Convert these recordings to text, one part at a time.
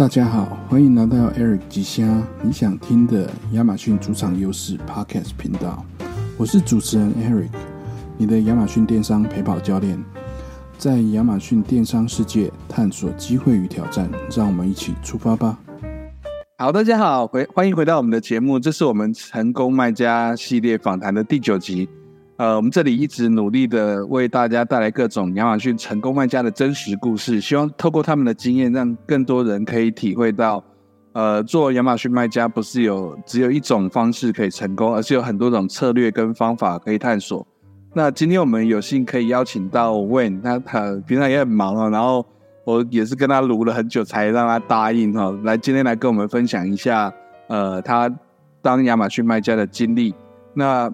大家好，欢迎来到 Eric 吉虾你想听的亚马逊主场优势 Podcast 频道。我是主持人 Eric，你的亚马逊电商陪跑教练，在亚马逊电商世界探索机会与挑战，让我们一起出发吧。好，大家好，回欢迎回到我们的节目，这是我们成功卖家系列访谈的第九集。呃，我们这里一直努力的为大家带来各种亚马逊成功卖家的真实故事，希望透过他们的经验，让更多人可以体会到，呃，做亚马逊卖家不是有只有一种方式可以成功，而是有很多种策略跟方法可以探索。那今天我们有幸可以邀请到 Wen，他他平常也很忙啊，然后我也是跟他撸了很久才让他答应哈，来今天来跟我们分享一下，呃，他当亚马逊卖家的经历。那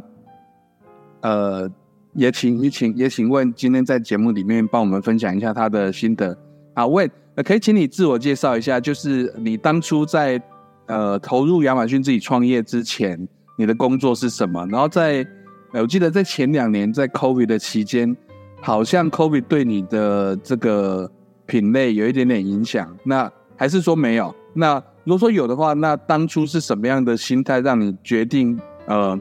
呃，也请也请也请问，今天在节目里面帮我们分享一下他的心得啊？问，可以请你自我介绍一下，就是你当初在呃投入亚马逊自己创业之前，你的工作是什么？然后在我记得在前两年在 COVID 的期间，好像 COVID 对你的这个品类有一点点影响，那还是说没有？那如果说有的话，那当初是什么样的心态让你决定呃？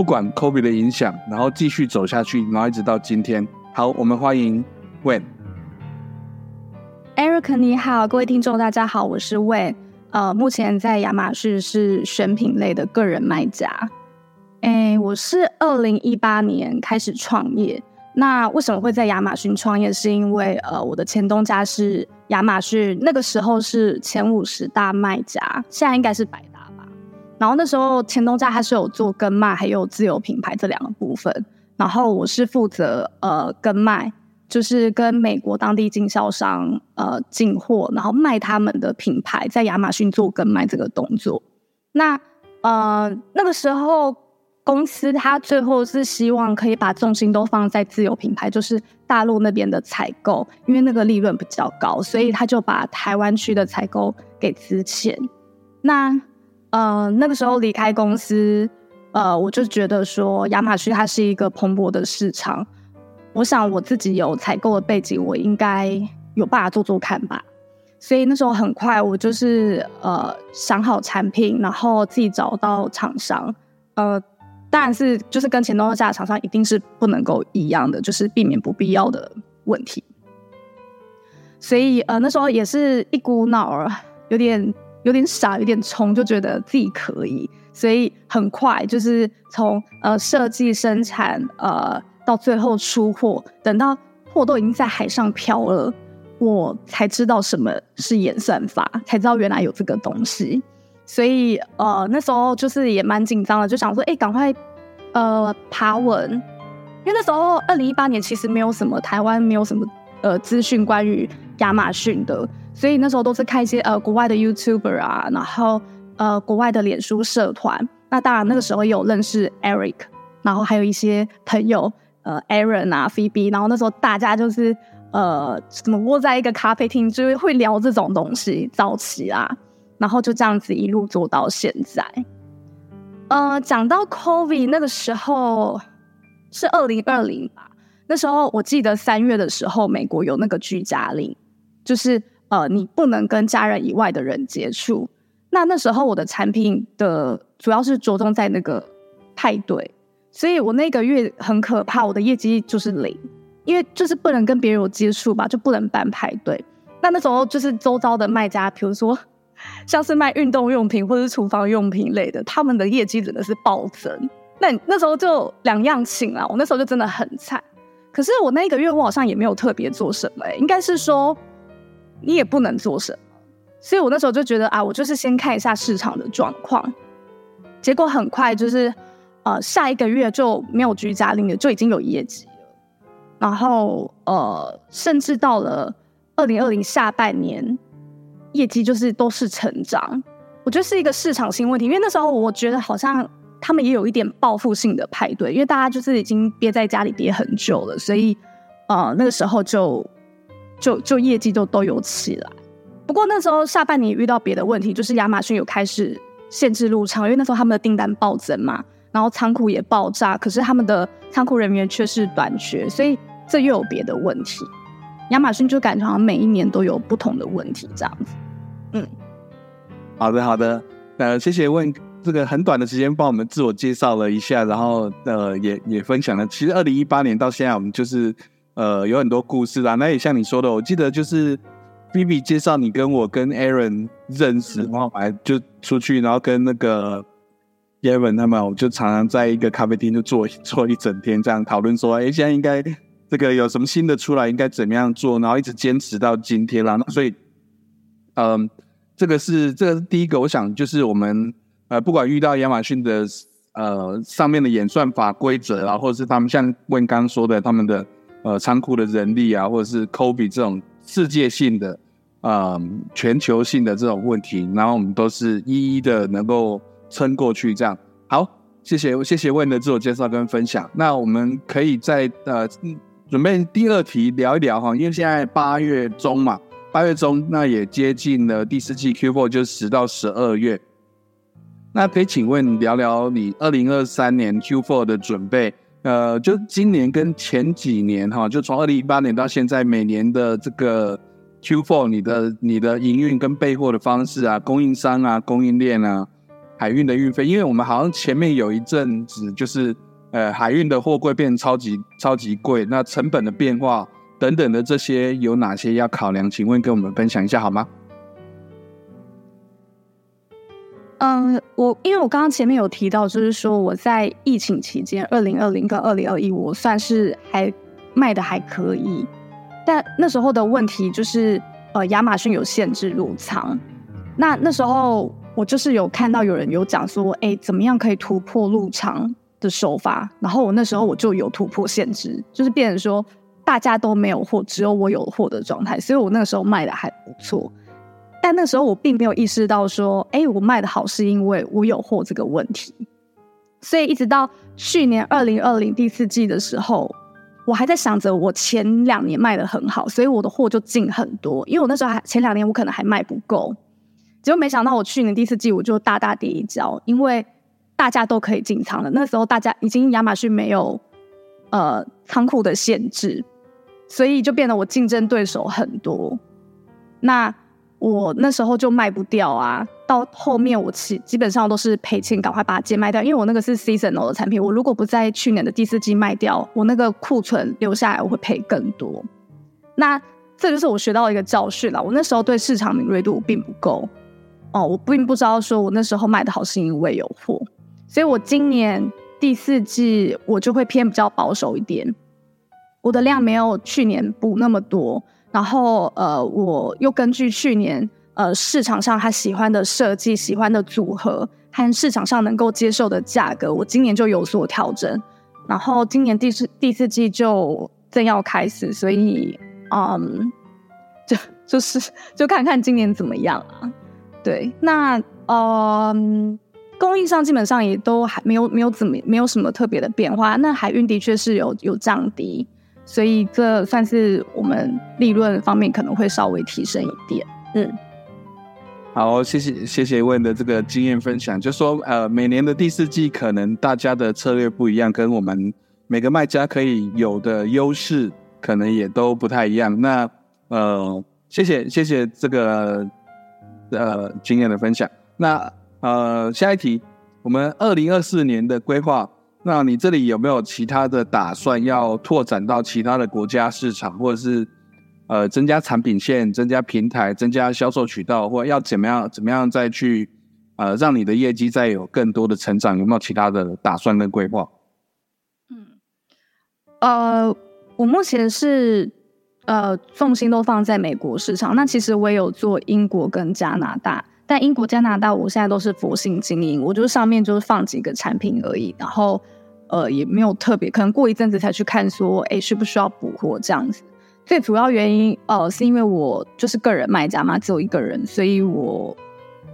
不管 COVID 的影响，然后继续走下去，然后一直到今天。好，我们欢迎 Wen。Eric，你好，各位听众，大家好，我是 Wen。呃，目前在亚马逊是选品类的个人卖家。哎，我是二零一八年开始创业。那为什么会在亚马逊创业？是因为呃，我的前东家是亚马逊，那个时候是前五十大卖家，现在应该是百。然后那时候前东家他是有做跟卖，还有自有品牌这两个部分。然后我是负责呃跟卖，就是跟美国当地经销商呃进货，然后卖他们的品牌，在亚马逊做跟卖这个动作。那呃那个时候公司他最后是希望可以把重心都放在自有品牌，就是大陆那边的采购，因为那个利润比较高，所以他就把台湾区的采购给资遣。那呃，那个时候离开公司，呃，我就觉得说亚马逊它是一个蓬勃的市场，我想我自己有采购的背景，我应该有办法做做看吧。所以那时候很快，我就是呃想好产品，然后自己找到厂商，呃，当然是就是跟前东家厂商一定是不能够一样的，就是避免不必要的问题。所以呃那时候也是一股脑儿，有点。有点傻，有点冲，就觉得自己可以，所以很快就是从呃设计、生产，呃到最后出货，等到货都已经在海上漂了，我才知道什么是演算法，才知道原来有这个东西。所以呃那时候就是也蛮紧张的，就想说，哎，赶快呃爬文，因为那时候二零一八年其实没有什么台湾没有什么呃资讯关于亚马逊的。所以那时候都是看一些呃国外的 YouTuber 啊，然后呃国外的脸书社团。那当然那个时候有认识 Eric，然后还有一些朋友呃 Aaron 啊 Phoebe，然后那时候大家就是呃怎么窝在一个咖啡厅，就是会聊这种东西，早期啊，然后就这样子一路做到现在。呃，讲到 COVID 那个时候是二零二零吧，那时候我记得三月的时候，美国有那个居家令，就是。呃，你不能跟家人以外的人接触。那那时候我的产品的主要是着重在那个派对，所以我那个月很可怕，我的业绩就是零，因为就是不能跟别人有接触吧，就不能办派对。那那时候就是周遭的卖家，比如说像是卖运动用品或者是厨房用品类的，他们的业绩真的是暴增。那那时候就两样情啊，我那时候就真的很惨。可是我那一个月我好像也没有特别做什么，应该是说。你也不能做什么，所以我那时候就觉得啊，我就是先看一下市场的状况。结果很快就是，呃，下一个月就没有居家令了，就已经有业绩了。然后呃，甚至到了二零二零下半年，业绩就是都是成长。我觉得是一个市场性问题，因为那时候我觉得好像他们也有一点报复性的派对，因为大家就是已经憋在家里憋很久了，所以呃，那个时候就。就就业绩就都有起来，不过那时候下半年遇到别的问题，就是亚马逊有开始限制入仓，因为那时候他们的订单暴增嘛，然后仓库也爆炸，可是他们的仓库人员却是短缺，所以这又有别的问题。亚马逊就感觉好像每一年都有不同的问题这样子。嗯，好的好的，呃，谢谢问这个很短的时间帮我们自我介绍了一下，然后呃也也分享了。其实二零一八年到现在，我们就是呃有很多故事啦。那也像你说的，我记得就是 B B 介绍你跟我跟 Aaron 认识，然后来就出去，然后跟那个 Evan 他们，我就常常在一个咖啡厅就坐坐一整天，这样讨论说，哎，现在应该这个有什么新的出来，应该怎么样做，然后一直坚持到今天啦。所以，嗯，这个是这个是第一个，我想就是我们。呃，不管遇到亚马逊的呃上面的演算法规则啊，或者是他们像问刚刚说的他们的呃仓库的人力啊，或者是 Kobe 这种世界性的啊全球性的这种问题，然后我们都是一一的能够撑过去。这样好，谢谢谢谢问的自我介绍跟分享。那我们可以在呃准备第二题聊一聊哈，因为现在八月中嘛，八月中那也接近了第四季 Q4，就是十到十二月。那可以请问聊聊你二零二三年 Q4 的准备？呃，就今年跟前几年哈，就从二零一八年到现在，每年的这个 Q4，你的你的营运跟备货的方式啊，供应商啊，供应链啊，海运的运费，因为我们好像前面有一阵子就是呃海运的货柜变超级超级贵，那成本的变化等等的这些有哪些要考量？请问跟我们分享一下好吗？嗯，我因为我刚刚前面有提到，就是说我在疫情期间，二零二零跟二零二一，我算是还卖的还可以，但那时候的问题就是，呃，亚马逊有限制入仓。那那时候我就是有看到有人有讲说，哎，怎么样可以突破入仓的手法？然后我那时候我就有突破限制，就是变成说大家都没有货，只有我有货的状态，所以我那个时候卖的还不错。但那时候我并没有意识到说，哎，我卖的好是因为我有货这个问题。所以一直到去年二零二零第四季的时候，我还在想着我前两年卖的很好，所以我的货就进很多。因为我那时候还前两年我可能还卖不够，结果没想到我去年第四季我就大大跌一跤，因为大家都可以进仓了。那时候大家已经亚马逊没有呃仓库的限制，所以就变得我竞争对手很多。那我那时候就卖不掉啊，到后面我其基本上都是赔钱，赶快把它贱卖掉，因为我那个是 seasonal 的产品，我如果不在去年的第四季卖掉，我那个库存留下来我会赔更多。那这就是我学到一个教训了，我那时候对市场敏锐度并不够哦，我并不知道说我那时候卖的好是因为有货，所以我今年第四季我就会偏比较保守一点，我的量没有去年补那么多。然后，呃，我又根据去年，呃，市场上他喜欢的设计、喜欢的组合和市场上能够接受的价格，我今年就有所调整。然后今年第四第四季就正要开始，所以，嗯，就就是就看看今年怎么样啊？对，那，嗯，供应上基本上也都还没有没有怎么没有什么特别的变化。那海运的确是有有降低。所以这算是我们利润方面可能会稍微提升一点。嗯，好，谢谢谢谢问的这个经验分享，就说呃，每年的第四季可能大家的策略不一样，跟我们每个卖家可以有的优势可能也都不太一样。那呃，谢谢谢谢这个呃经验的分享。那呃，下一题，我们二零二四年的规划。那你这里有没有其他的打算，要拓展到其他的国家市场，或者是呃增加产品线、增加平台、增加销售渠道，或要怎么样怎么样再去呃让你的业绩再有更多的成长？有没有其他的打算跟规划？嗯，呃，我目前是呃重心都放在美国市场，那其实我也有做英国跟加拿大。但英国、加拿大，我现在都是佛性经营，我就上面就是放几个产品而已，然后呃也没有特别，可能过一阵子才去看说，哎需不需要补货这样子。最主要原因，呃是因为我就是个人卖家嘛，只有一个人，所以我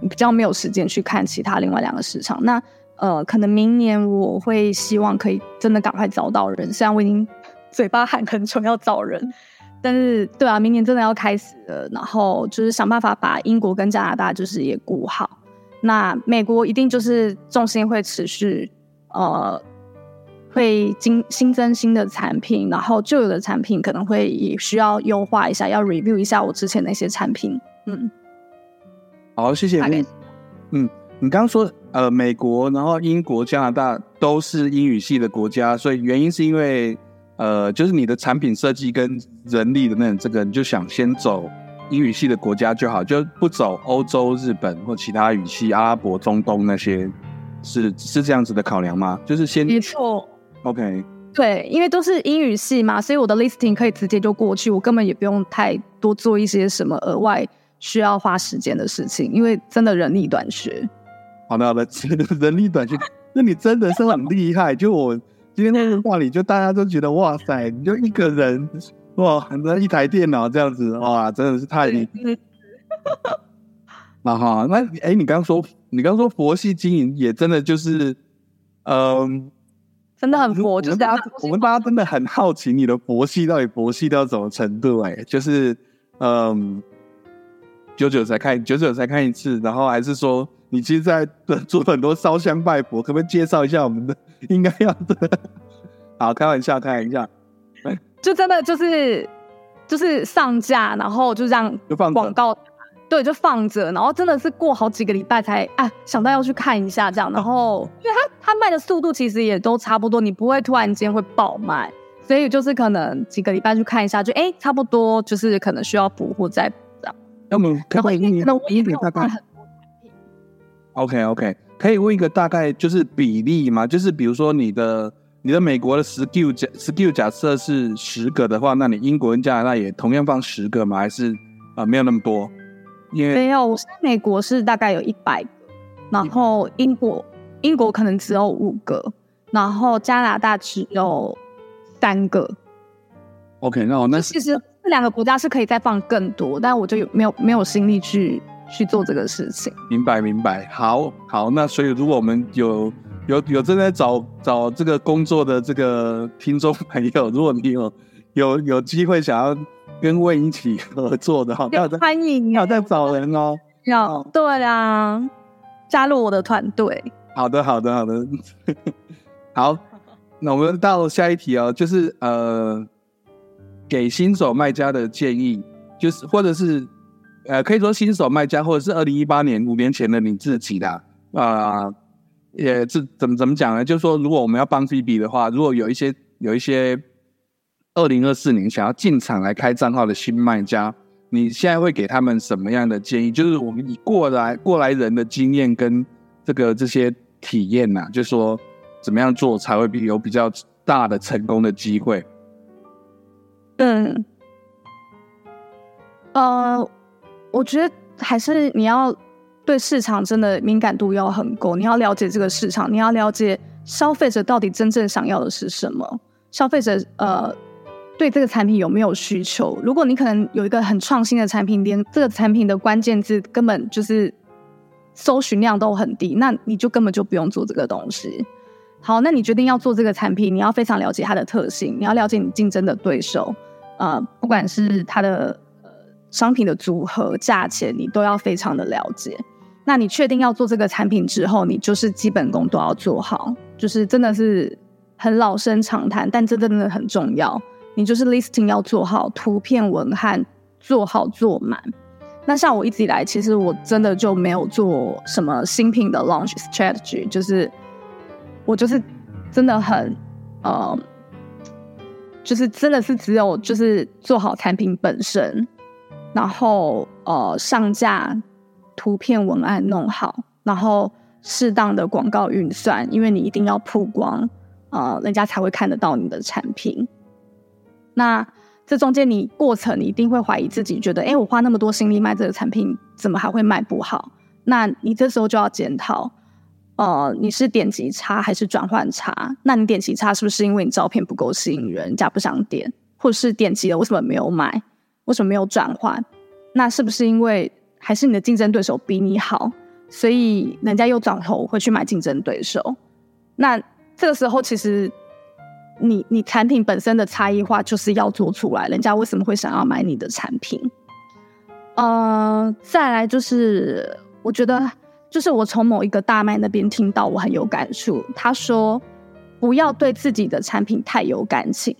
比较没有时间去看其他另外两个市场。那呃可能明年我会希望可以真的赶快找到人，虽然我已经 嘴巴喊很久要找人。但是，对啊，明年真的要开始了，然后就是想办法把英国跟加拿大就是也顾好。那美国一定就是重心会持续，呃，会新新增新的产品，然后旧有的产品可能会也需要优化一下，要 review 一下我之前那些产品。嗯，好，谢谢。嗯，你刚刚说呃，美国，然后英国、加拿大都是英语系的国家，所以原因是因为呃，就是你的产品设计跟人力的那种这个，你就想先走英语系的国家就好，就不走欧洲、日本或其他语系、阿拉伯、中东那些，是是这样子的考量吗？就是先没错，OK。对，因为都是英语系嘛，所以我的 listing 可以直接就过去，我根本也不用太多做一些什么额外需要花时间的事情，因为真的人力短缺。好的好的，人力短缺，那你真的是很厉害。就我今天那个话里，就大家都觉得哇塞，你就一个人哇，那一台电脑这样子哇，真的是太厉害。那哈，那哎，你刚刚说你刚刚说佛系经营也真的就是嗯。真的很佛，就是我们大家真的很好奇你的佛系到底佛系到什么程度？哎，就是嗯，久久才看，久久才看一次，然后还是说你其实在做很多烧香拜佛，可不可以介绍一下我们的？应该要的。好，开玩笑，开玩笑。就真的就是就是上架，然后就这样就放广告。对，就放着，然后真的是过好几个礼拜才啊想到要去看一下这样，然后因为它它卖的速度其实也都差不多，你不会突然间会爆卖，所以就是可能几个礼拜去看一下，就哎差不多就是可能需要补货再这样。要么可以问一个大概？OK OK，可以问一个大概就是比例吗？就是比如说你的你的美国的 SKU 假 SKU 假设是十个的话，那你英国跟加拿大也同样放十个吗？还是啊没有那么多？没有，美国是大概有一百个，然后英国英国可能只有五个，然后加拿大只有三个。OK，那我那其实这两个国家是可以再放更多，但我就有没有没有心力去去做这个事情。明白明白，好好，那所以如果我们有有有正在找找这个工作的这个听众朋友，如果你有有有机会想要。跟魏一起合作的哈，要欢迎，要在找人哦，要对啊，加入我的团队。好的，好的，好的，好，那我们到下一题哦，就是呃，给新手卖家的建议，就是或者是呃，可以说新手卖家，或者是二零一八年五年前的你自己的啊，也是怎么怎么讲呢？就是说，如果我们要帮 B B 的话，如果有一些有一些。二零二四年想要进场来开账号的新卖家，你现在会给他们什么样的建议？就是我们以过来过来人的经验跟这个这些体验呐，就说怎么样做才会比有比较大的成功的机会？嗯，呃，我觉得还是你要对市场真的敏感度要很够，你要了解这个市场，你要了解消费者到底真正想要的是什么，消费者呃。对这个产品有没有需求？如果你可能有一个很创新的产品，连这个产品的关键字根本就是搜寻量都很低，那你就根本就不用做这个东西。好，那你决定要做这个产品，你要非常了解它的特性，你要了解你竞争的对手，呃，不管是它的呃商品的组合、价钱，你都要非常的了解。那你确定要做这个产品之后，你就是基本功都要做好，就是真的是很老生常谈，但这真的很重要。你就是 listing 要做好，图片文案做好做满。那像我一直以来，其实我真的就没有做什么新品的 launch strategy，就是我就是真的很呃，就是真的是只有就是做好产品本身，然后呃上架图片文案弄好，然后适当的广告运算，因为你一定要曝光啊，人家才会看得到你的产品。那这中间你过程你一定会怀疑自己，觉得哎，我花那么多心力卖这个产品，怎么还会卖不好？那你这时候就要检讨，呃，你是点击差还是转换差？那你点击差是不是因为你照片不够吸引人，人家不想点，或者是点击了为什么没有买？为什么没有转换？那是不是因为还是你的竞争对手比你好，所以人家又转头会去买竞争对手？那这个时候其实。你你产品本身的差异化就是要做出来，人家为什么会想要买你的产品？呃，再来就是，我觉得就是我从某一个大麦那边听到，我很有感触。他说，不要对自己的产品太有感情。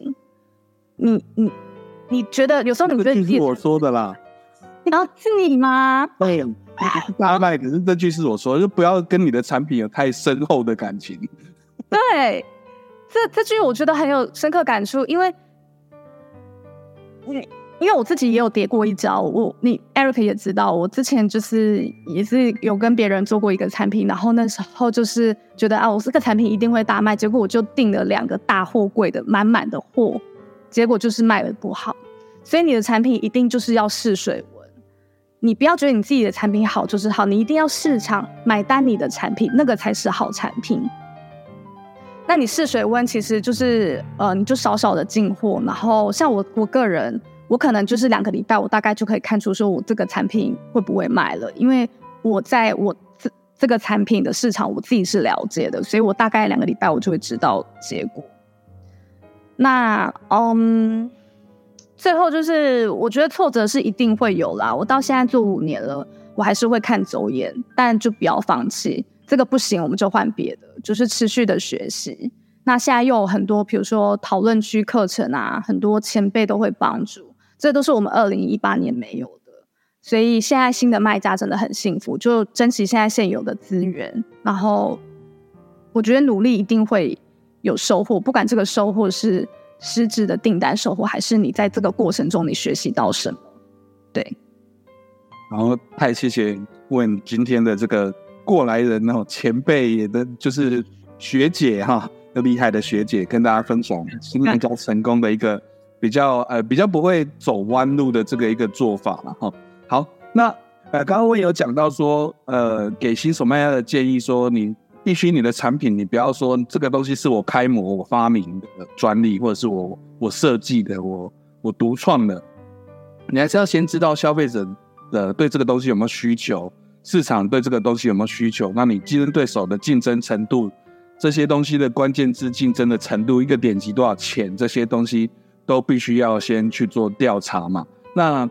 你你你觉得有时候你觉得是我说的啦？然后是你吗？对，大麦。可是这句是我说，就不要跟你的产品有太深厚的感情。对，这这句我觉得很有深刻感触，因为，你。因为我自己也有跌过一跤，我你 Eric 也知道，我之前就是也是有跟别人做过一个产品，然后那时候就是觉得啊，我这个产品一定会大卖，结果我就订了两个大货柜的满满的货，结果就是卖的不好。所以你的产品一定就是要试水温，你不要觉得你自己的产品好就是好，你一定要市场买单你的产品，那个才是好产品。那你试水温其实就是呃，你就少少的进货，然后像我我个人。我可能就是两个礼拜，我大概就可以看出说我这个产品会不会卖了，因为我在我这这个产品的市场我自己是了解的，所以我大概两个礼拜我就会知道结果。那嗯，最后就是我觉得挫折是一定会有啦。我到现在做五年了，我还是会看走眼，但就不要放弃。这个不行，我们就换别的，就是持续的学习。那现在又有很多，比如说讨论区课程啊，很多前辈都会帮助。这都是我们二零一八年没有的，所以现在新的卖家真的很幸福，就珍惜现在现有的资源。然后，我觉得努力一定会有收获，不管这个收获是实质的订单收获，还是你在这个过程中你学习到什么。对。然后太谢谢问今天的这个过来人哦，前辈的，就是学姐哈，厉害的学姐，跟大家分享新卖家成功的一个。比较呃比较不会走弯路的这个一个做法了哈。好，那呃刚刚我也有讲到说呃给新手卖家的建议说，你必须你的产品你不要说这个东西是我开模我发明的专利或者是我我设计的我我独创的，你还是要先知道消费者的对这个东西有没有需求，市场对这个东西有没有需求，那你竞争对手的竞争程度，这些东西的关键字竞争的程度，一个点击多少钱这些东西。都必须要先去做调查嘛？那，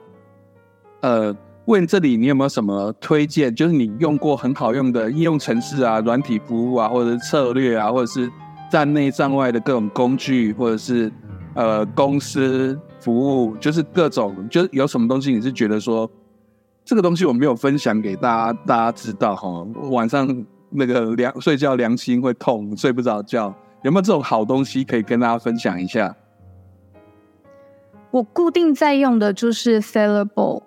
呃，问这里你有没有什么推荐？就是你用过很好用的应用程式啊、软体服务啊，或者是策略啊，或者是站内站外的各种工具，或者是呃公司服务，就是各种，就是有什么东西你是觉得说这个东西我没有分享给大家，大家知道哈？晚上那个良睡觉良心会痛，睡不着觉，有没有这种好东西可以跟大家分享一下？我固定在用的就是 Sellable，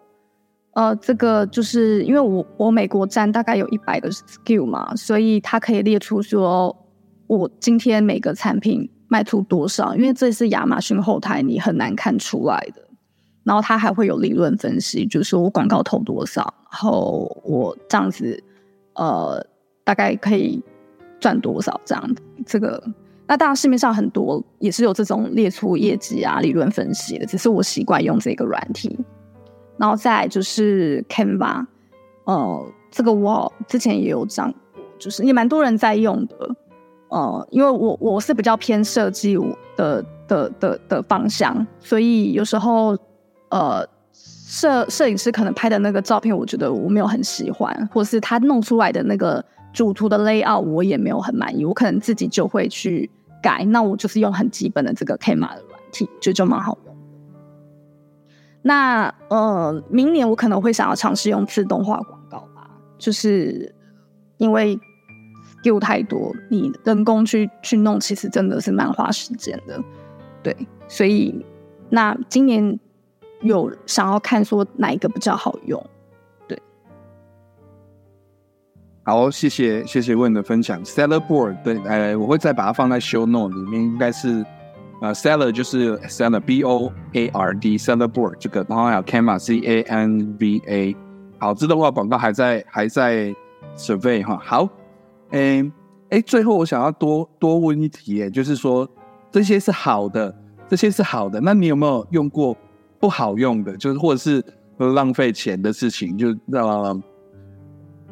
呃，这个就是因为我我美国站大概有一百个 skill 嘛，所以它可以列出说我今天每个产品卖出多少，因为这是亚马逊后台你很难看出来的。然后它还会有理论分析，就是说我广告投多少，然后我这样子呃大概可以赚多少这样子，这个。那当然，市面上很多也是有这种列出业绩啊、理论分析的，只是我习惯用这个软体。然后再就是 Canva，呃，这个我之前也有讲过，就是也蛮多人在用的。呃，因为我我是比较偏设计的的的的方向，所以有时候呃摄摄影师可能拍的那个照片，我觉得我没有很喜欢，或是他弄出来的那个主图的 layout 我也没有很满意，我可能自己就会去。改，那我就是用很基本的这个 K 码的软体，就就蛮好用。那呃，明年我可能会想要尝试用自动化广告吧，就是因为 skill 太多，你人工去去弄，其实真的是蛮花时间的。对，所以那今年有想要看说哪一个比较好用。对好，谢谢谢谢问的分享。Seller Board 对，呃，我会再把它放在 Show Note 里面，应该是呃，Seller 就是 Seller B O A R D Seller Board 这个，然后还有 Canva C A N V A。好，自动化广告还在还在 Survey 哈。好，嗯，哎，最后我想要多多问一题，哎，就是说这些是好的，这些是好的，那你有没有用过不好用的，就是或者是浪费钱的事情？就让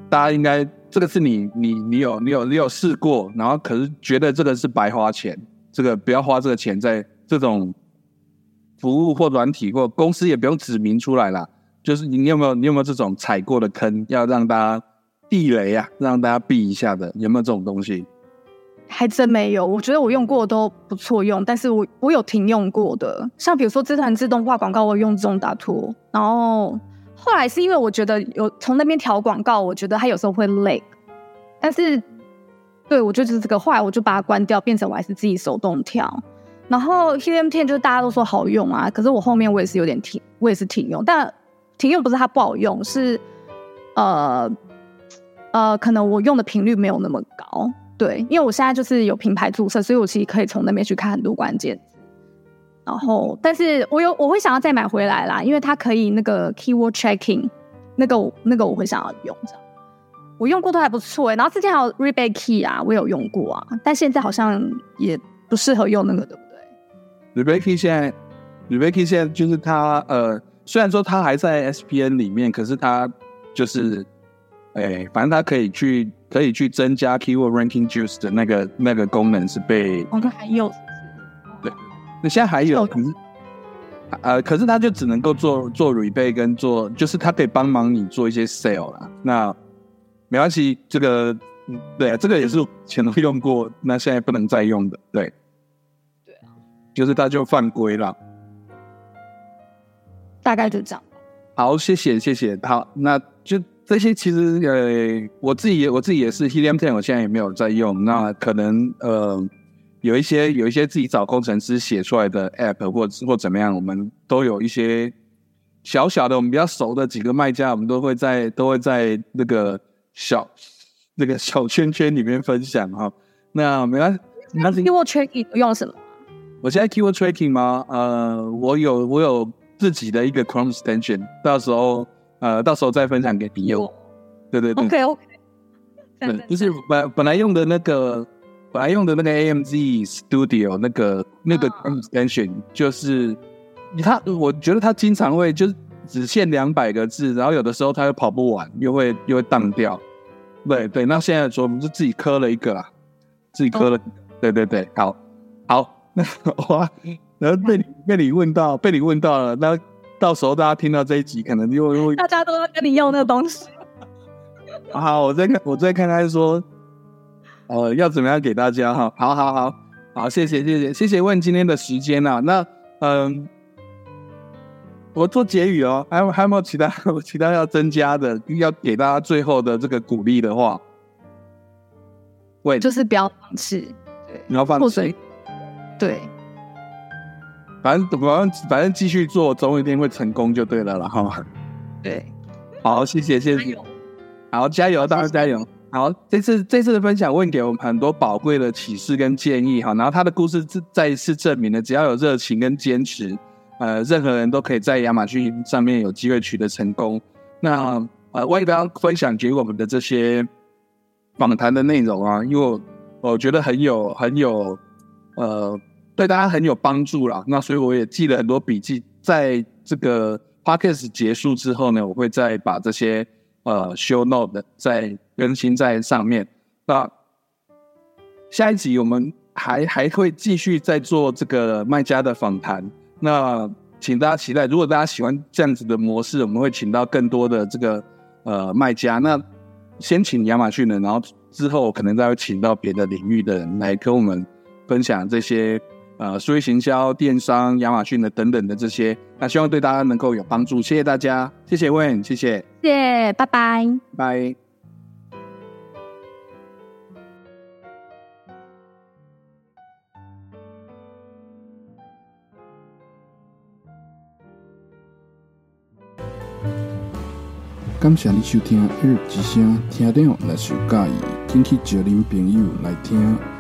大家应该。这个是你你你有你有你有试过，然后可是觉得这个是白花钱，这个不要花这个钱在这种服务或软体或公司也不用指明出来啦。就是你有没有你有没有这种踩过的坑，要让大家避雷啊，让大家避一下的，有没有这种东西？还真没有，我觉得我用过都不错用，但是我我有停用过的，像比如说这团自动化广告，我用自动打图，然后。后来是因为我觉得有从那边调广告，我觉得它有时候会累，但是对我就是这个，后来我就把它关掉，变成我还是自己手动调。然后 Helium 10就是大家都说好用啊，可是我后面我也是有点停，我也是停用，但停用不是它不好用，是呃呃，可能我用的频率没有那么高。对，因为我现在就是有品牌注册，所以我其实可以从那边去看很多关键。然后，但是我有我会想要再买回来啦，因为它可以那个 keyword checking，那个那个我会想要用这样。我用过都还不错哎，然后之前还有 rebate key 啊，我有用过啊，但现在好像也不适合用那个，对不对？rebate key 现在 rebate key 现在就是它呃，虽然说它还在 SPN 里面，可是它就是哎，反正它可以去可以去增加 keyword ranking juice 的那个那个功能是被我看还有对。那现在还有，可是，呃，可是它就只能够做做 rebate 跟做，就是它可以帮忙你做一些 sale 啦。那没关系，这个，对啊，这个也是前头用过，那现在不能再用的，对，对啊，就是他就犯规了，大概就这样。好，谢谢谢谢。好，那就这些，其实呃，我自己也我自己也是 Helium Ten，我现在也没有在用，那可能呃。有一些有一些自己找工程师写出来的 app 或或怎么样，我们都有一些小小的我们比较熟的几个卖家，我们都会在都会在那个小那个小圈圈里面分享哈。那没关系，那 keyword tracking 用什么？我现在 keyword tracking 吗？呃，我有我有自己的一个 Chrome extension，到时候呃到时候再分享给你用。对对对，OK OK。对，就是本本来用的那个。本来用的那个 AMZ Studio 那个那个 extension 就是他，我觉得他经常会就是只限两百个字，然后有的时候他又跑不完，又会又会荡掉。对对，那现在说我们就自己磕了一个啦，自己磕了。对对对，好，好，那哇，然后被你被你问到，被你问到了，那到时候大家听到这一集，可能就 会大家都要跟你要那个东西。好，我再看，我再看看说。呃，要怎么样给大家哈？好好好好，谢谢谢谢谢谢问今天的时间啊。那嗯，我做结语哦，还有还有没有其他 其他要增加的？要给大家最后的这个鼓励的话，喂，就是不要放弃，对，不要放弃，对，反正反正反正继续做，总有一天会成功就对了了哈。对，好，谢谢谢谢，好，加油，大家加油。好，这次这次的分享问给我们很多宝贵的启示跟建议哈，然后他的故事再再一次证明了，只要有热情跟坚持，呃，任何人都可以在亚马逊上面有机会取得成功。那呃，我也不要分享给我们的这些访谈的内容啊，因为我觉得很有很有呃，对大家很有帮助啦。那所以我也记了很多笔记，在这个 podcast 结束之后呢，我会再把这些。呃，show note 再更新在上面。那下一集我们还还会继续在做这个卖家的访谈。那请大家期待，如果大家喜欢这样子的模式，我们会请到更多的这个呃卖家。那先请亚马逊的，然后之后可能再会请到别的领域的人来跟我们分享这些。呃，数位行销、电商、亚马逊的等等的这些，那希望对大家能够有帮助。谢谢大家，谢谢问，谢谢，谢谢，拜拜，拜。感谢你收听《耳之声》，听了若是有介意，请去招恁朋友来听。